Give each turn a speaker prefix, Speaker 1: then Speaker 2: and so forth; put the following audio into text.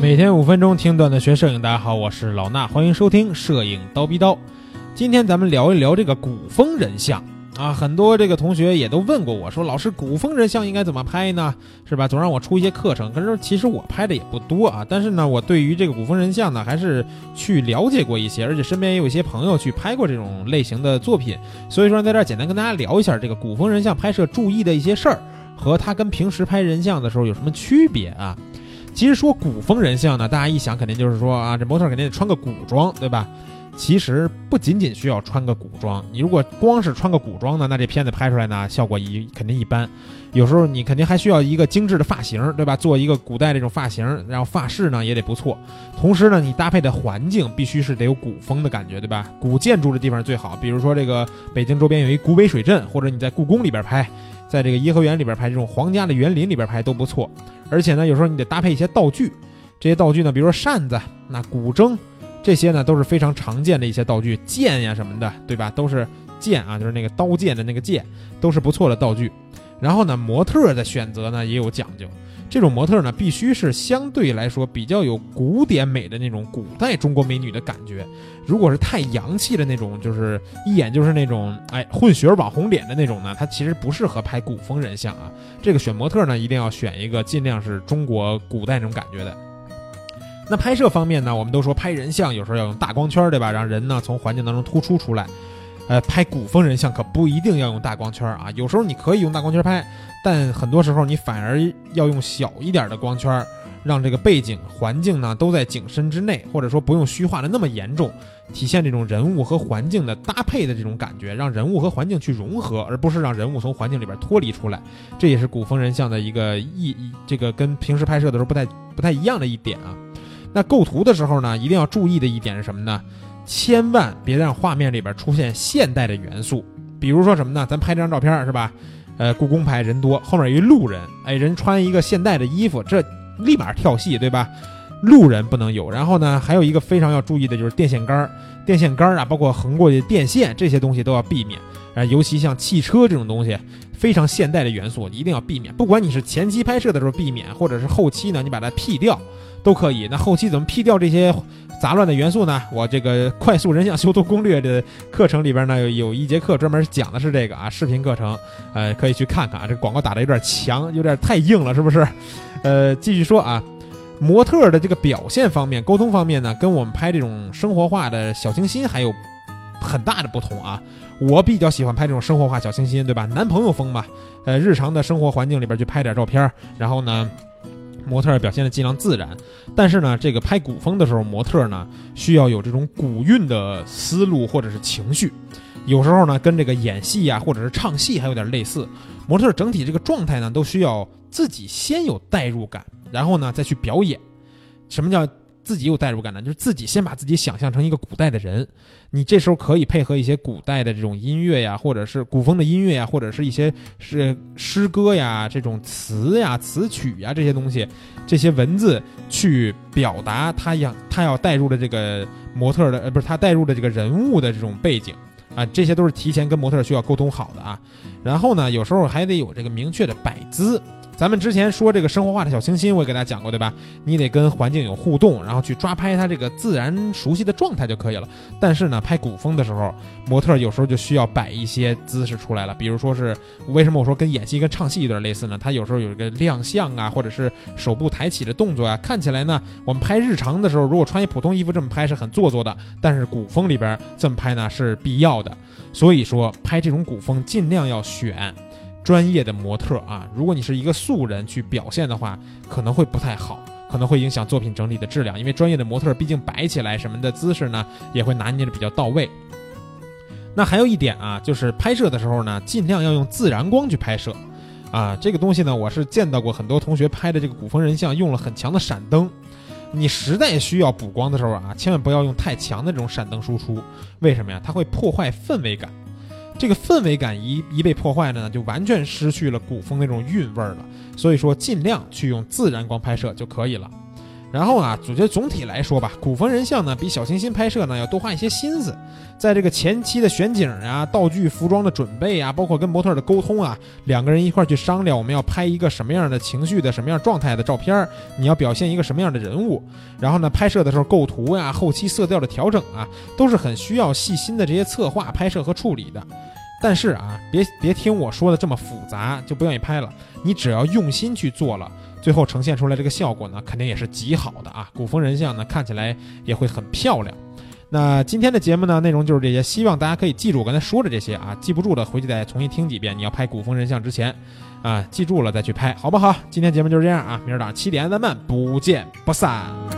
Speaker 1: 每天五分钟听段子学摄影，大家好，我是老衲，欢迎收听摄影刀逼刀。今天咱们聊一聊这个古风人像啊，很多这个同学也都问过我说，老师古风人像应该怎么拍呢？是吧？总让我出一些课程，可是其实我拍的也不多啊。但是呢，我对于这个古风人像呢，还是去了解过一些，而且身边也有一些朋友去拍过这种类型的作品，所以说在这儿简单跟大家聊一下这个古风人像拍摄注意的一些事儿，和它跟平时拍人像的时候有什么区别啊？其实说古风人像呢，大家一想肯定就是说啊，这模特肯定得穿个古装，对吧？其实不仅仅需要穿个古装，你如果光是穿个古装呢，那这片子拍出来呢，效果一肯定一般。有时候你肯定还需要一个精致的发型，对吧？做一个古代这种发型，然后发饰呢也得不错。同时呢，你搭配的环境必须是得有古风的感觉，对吧？古建筑的地方最好，比如说这个北京周边有一古北水镇，或者你在故宫里边拍，在这个颐和园里边拍，这种皇家的园林里边拍都不错。而且呢，有时候你得搭配一些道具，这些道具呢，比如说扇子、那古筝，这些呢都是非常常见的一些道具，剑呀什么的，对吧？都是剑啊，就是那个刀剑的那个剑，都是不错的道具。然后呢，模特的选择呢也有讲究，这种模特呢必须是相对来说比较有古典美的那种古代中国美女的感觉。如果是太洋气的那种，就是一眼就是那种哎混血网红脸的那种呢，它其实不适合拍古风人像啊。这个选模特呢，一定要选一个尽量是中国古代那种感觉的。那拍摄方面呢，我们都说拍人像有时候要用大光圈，对吧？让人呢从环境当中突出出来。呃，拍古风人像可不一定要用大光圈啊，有时候你可以用大光圈拍，但很多时候你反而要用小一点的光圈，让这个背景环境呢都在景深之内，或者说不用虚化的那么严重，体现这种人物和环境的搭配的这种感觉，让人物和环境去融合，而不是让人物从环境里边脱离出来。这也是古风人像的一个意，这个跟平时拍摄的时候不太不太一样的一点啊。那构图的时候呢，一定要注意的一点是什么呢？千万别让画面里边出现现代的元素，比如说什么呢？咱拍这张照片是吧？呃，故宫拍人多，后面有一路人，哎，人穿一个现代的衣服，这立马跳戏，对吧？路人不能有。然后呢，还有一个非常要注意的就是电线杆儿、电线杆儿啊，包括横过去电线这些东西都要避免。啊，尤其像汽车这种东西，非常现代的元素一定要避免。不管你是前期拍摄的时候避免，或者是后期呢，你把它 P 掉都可以。那后期怎么 P 掉这些？杂乱的元素呢？我这个快速人像修图攻略的课程里边呢，有有一节课专门讲的是这个啊，视频课程，呃，可以去看看啊。这广告打的有点强，有点太硬了，是不是？呃，继续说啊，模特的这个表现方面、沟通方面呢，跟我们拍这种生活化的小清新还有很大的不同啊。我比较喜欢拍这种生活化小清新，对吧？男朋友风嘛，呃，日常的生活环境里边去拍点照片，然后呢。模特表现的尽量自然，但是呢，这个拍古风的时候，模特呢需要有这种古韵的思路或者是情绪，有时候呢跟这个演戏呀或者是唱戏还有点类似，模特整体这个状态呢都需要自己先有代入感，然后呢再去表演。什么叫？自己有代入感呢，就是自己先把自己想象成一个古代的人，你这时候可以配合一些古代的这种音乐呀，或者是古风的音乐呀，或者是一些是诗歌呀、这种词呀、词曲呀这些东西，这些文字去表达他要他要带入的这个模特的呃不是他带入的这个人物的这种背景啊，这些都是提前跟模特需要沟通好的啊。然后呢，有时候还得有这个明确的摆姿。咱们之前说这个生活化的小清新，我也给大家讲过，对吧？你得跟环境有互动，然后去抓拍它这个自然熟悉的状态就可以了。但是呢，拍古风的时候，模特有时候就需要摆一些姿势出来了。比如说是为什么我说跟演戏跟唱戏有点类似呢？它有时候有一个亮相啊，或者是手部抬起的动作啊，看起来呢，我们拍日常的时候，如果穿一普通衣服这么拍是很做作的。但是古风里边这么拍呢是必要的。所以说拍这种古风尽量要选。专业的模特啊，如果你是一个素人去表现的话，可能会不太好，可能会影响作品整体的质量。因为专业的模特毕竟摆起来什么的姿势呢，也会拿捏的比较到位。那还有一点啊，就是拍摄的时候呢，尽量要用自然光去拍摄啊。这个东西呢，我是见到过很多同学拍的这个古风人像用了很强的闪灯。你实在需要补光的时候啊，千万不要用太强的这种闪灯输出。为什么呀？它会破坏氛围感。这个氛围感一一被破坏呢，就完全失去了古风那种韵味儿了。所以说，尽量去用自然光拍摄就可以了。然后啊，我觉得总体来说吧，古风人像呢比小清新拍摄呢要多花一些心思，在这个前期的选景啊、道具、服装的准备啊，包括跟模特的沟通啊，两个人一块去商量我们要拍一个什么样的情绪的、什么样状态的照片，你要表现一个什么样的人物，然后呢，拍摄的时候构图呀、后期色调的调整啊，都是很需要细心的这些策划、拍摄和处理的。但是啊，别别听我说的这么复杂就不愿意拍了，你只要用心去做了。最后呈现出来这个效果呢，肯定也是极好的啊！古风人像呢，看起来也会很漂亮。那今天的节目呢，内容就是这些，希望大家可以记住我刚才说的这些啊，记不住的回去再重新听几遍。你要拍古风人像之前，啊，记住了再去拍，好不好？今天节目就是这样啊，明儿早上七点咱们不见不散。